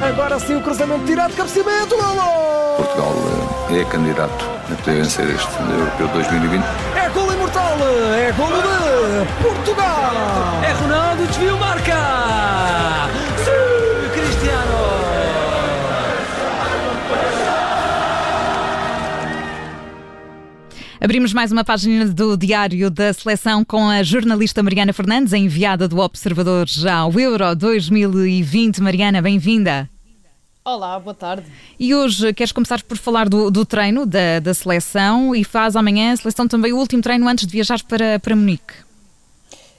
Agora sim o cruzamento direto, cabeceamento, golo! Portugal eh, é candidato a poder vencer este Europeu 2020. É golo imortal, é golo de Portugal! É Ronaldo, desvio, marca! Abrimos mais uma página do Diário da Seleção com a jornalista Mariana Fernandes, enviada do Observador já ao Euro 2020. Mariana, bem-vinda. Olá, boa tarde. E hoje queres começar por falar do, do treino da, da, seleção e faz amanhã a seleção também o último treino antes de viajar para, para Munique.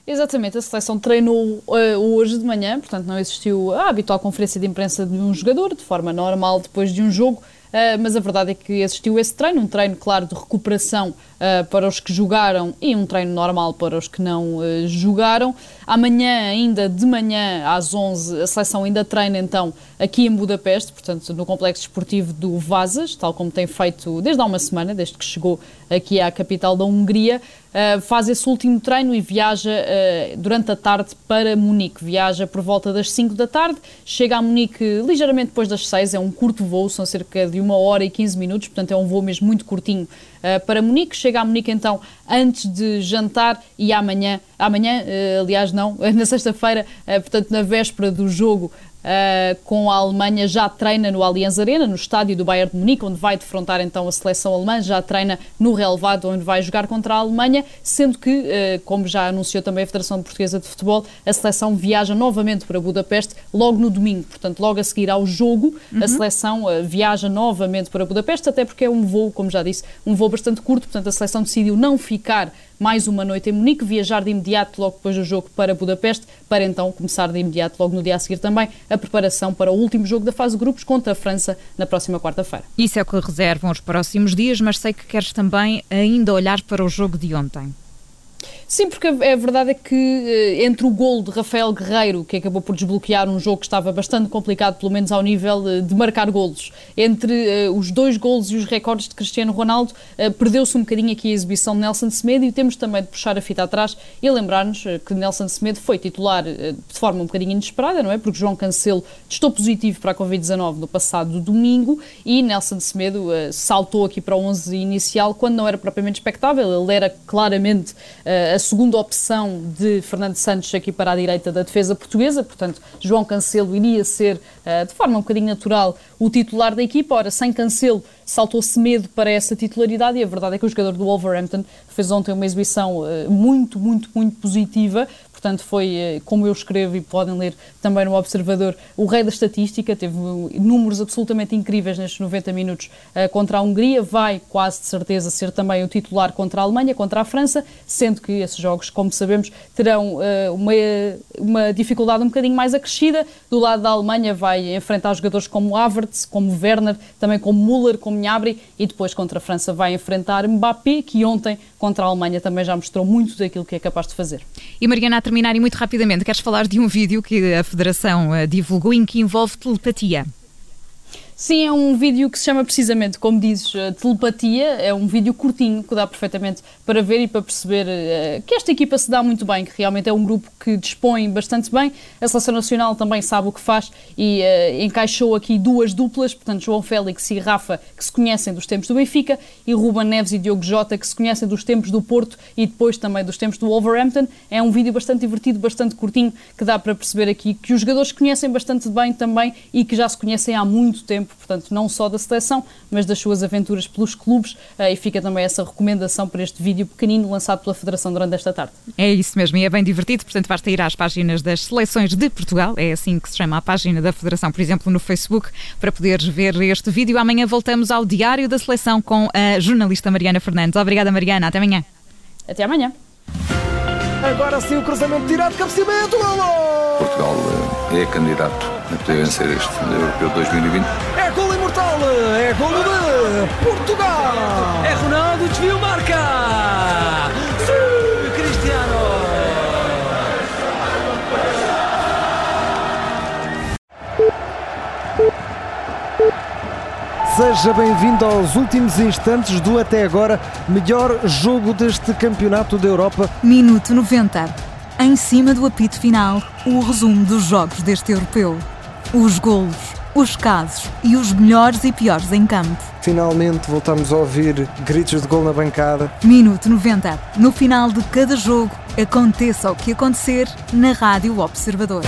Exatamente, a seleção treinou uh, hoje de manhã, portanto não existiu a habitual conferência de imprensa de um jogador, de forma normal depois de um jogo. Uh, mas a verdade é que existiu esse treino, um treino, claro, de recuperação uh, para os que jogaram e um treino normal para os que não uh, jogaram. Amanhã, ainda de manhã, às 11, a seleção ainda treina então aqui em Budapeste, portanto, no complexo esportivo do Vazas, tal como tem feito desde há uma semana, desde que chegou aqui à capital da Hungria. Uh, faz esse último treino e viaja uh, durante a tarde para Munique. Viaja por volta das 5 da tarde, chega a Munique ligeiramente depois das 6, é um curto voo, são cerca de uma hora e 15 minutos, portanto é um voo mesmo muito curtinho uh, para Munique. Chega a Munique então antes de jantar e amanhã, amanhã, aliás não, na sexta-feira, portanto na véspera do jogo, Uh, com a Alemanha já treina no Allianz Arena, no estádio do Bayern de Munique, onde vai defrontar então a seleção alemã, já treina no relevado, onde vai jogar contra a Alemanha, sendo que, uh, como já anunciou também a Federação Portuguesa de Futebol, a seleção viaja novamente para Budapeste logo no domingo, portanto, logo a seguir ao jogo, uhum. a seleção uh, viaja novamente para Budapeste, até porque é um voo, como já disse, um voo bastante curto, portanto, a seleção decidiu não ficar mais uma noite em Munique, viajar de imediato logo depois do jogo para Budapeste, para então começar de imediato logo no dia a seguir também a preparação para o último jogo da fase de grupos contra a França na próxima quarta-feira. Isso é o que reservam os próximos dias, mas sei que queres também ainda olhar para o jogo de ontem. Sim, porque a, verdade é que eh, entre o gol de Rafael Guerreiro, que acabou por desbloquear um jogo que estava bastante complicado, pelo menos ao nível eh, de marcar golos, entre uh, os dois golos e os recordes de Cristiano Ronaldo, perdeu-se um bocadinho aqui a exibição de Nelson Semedo e temos também de puxar a fita atrás e lembrar-nos que Nelson Semedo foi titular de forma um bocadinho inesperada, não é? Porque João Cancelo testou positivo para a Covid-19 no passado domingo e Nelson Semedo saltou aqui para o 11 inicial quando não era propriamente expectável, ele era claramente segunda opção de Fernando Santos aqui para a direita da defesa portuguesa, portanto, João Cancelo iria ser, eh, de forma um bocadinho natural, o titular da equipa. Ora, sem Cancelo, saltou-se medo para essa titularidade e a verdade é que o jogador do Wolverhampton fez ontem uma exibição eh, muito, muito, muito positiva, portanto foi, eh, como eu escrevo e podem ler também no Observador, o rei da estatística, teve números absolutamente incríveis nestes 90 minutos uh, contra a Hungria, vai quase de certeza ser também o titular contra a Alemanha, contra a França, sendo que esses jogos, como sabemos, terão uh, uma, uma dificuldade um bocadinho mais acrescida. Do lado da Alemanha vai enfrentar jogadores como Havertz, como Werner, também como Müller, como Gnabry e depois contra a França vai enfrentar Mbappé, que ontem contra a Alemanha também já mostrou muito daquilo que é capaz de fazer. E Mariana, terminar e muito rapidamente, queres falar de um vídeo que a Federação eh, divulgou em que envolve telepatia? Sim, é um vídeo que se chama precisamente, como dizes, eh, Telepatia. É um vídeo curtinho que dá perfeitamente para ver e para perceber uh, que esta equipa se dá muito bem, que realmente é um grupo que dispõe bastante bem. A Seleção Nacional também sabe o que faz e uh, encaixou aqui duas duplas, portanto, João Félix e Rafa, que se conhecem dos tempos do Benfica, e Ruben Neves e Diogo Jota, que se conhecem dos tempos do Porto e depois também dos tempos do Wolverhampton. É um vídeo bastante divertido, bastante curtinho, que dá para perceber aqui que os jogadores conhecem bastante bem também e que já se conhecem há muito tempo portanto, não só da seleção, mas das suas aventuras pelos clubes, eh, e fica também essa recomendação para este vídeo pequenino lançado pela Federação durante esta tarde. É isso mesmo, e é bem divertido, portanto, basta ir às páginas das seleções de Portugal, é assim que se chama a página da Federação, por exemplo, no Facebook, para poderes ver este vídeo. Amanhã voltamos ao Diário da Seleção com a jornalista Mariana Fernandes. Obrigada, Mariana. Até amanhã. Até amanhã. Agora sim o cruzamento direto, cabeceamento, golo! É candidato a poder vencer este Europeu 2020. É golo imortal, é golo de Portugal! É Ronaldo, desvio, marca! Sim, Cristiano! Seja bem-vindo aos últimos instantes do até agora melhor jogo deste Campeonato da Europa. Minuto 90. Em cima do apito final, o resumo dos jogos deste europeu. Os golos, os casos e os melhores e piores em campo. Finalmente voltamos a ouvir gritos de gol na bancada. Minuto 90. No final de cada jogo, aconteça o que acontecer na Rádio Observador.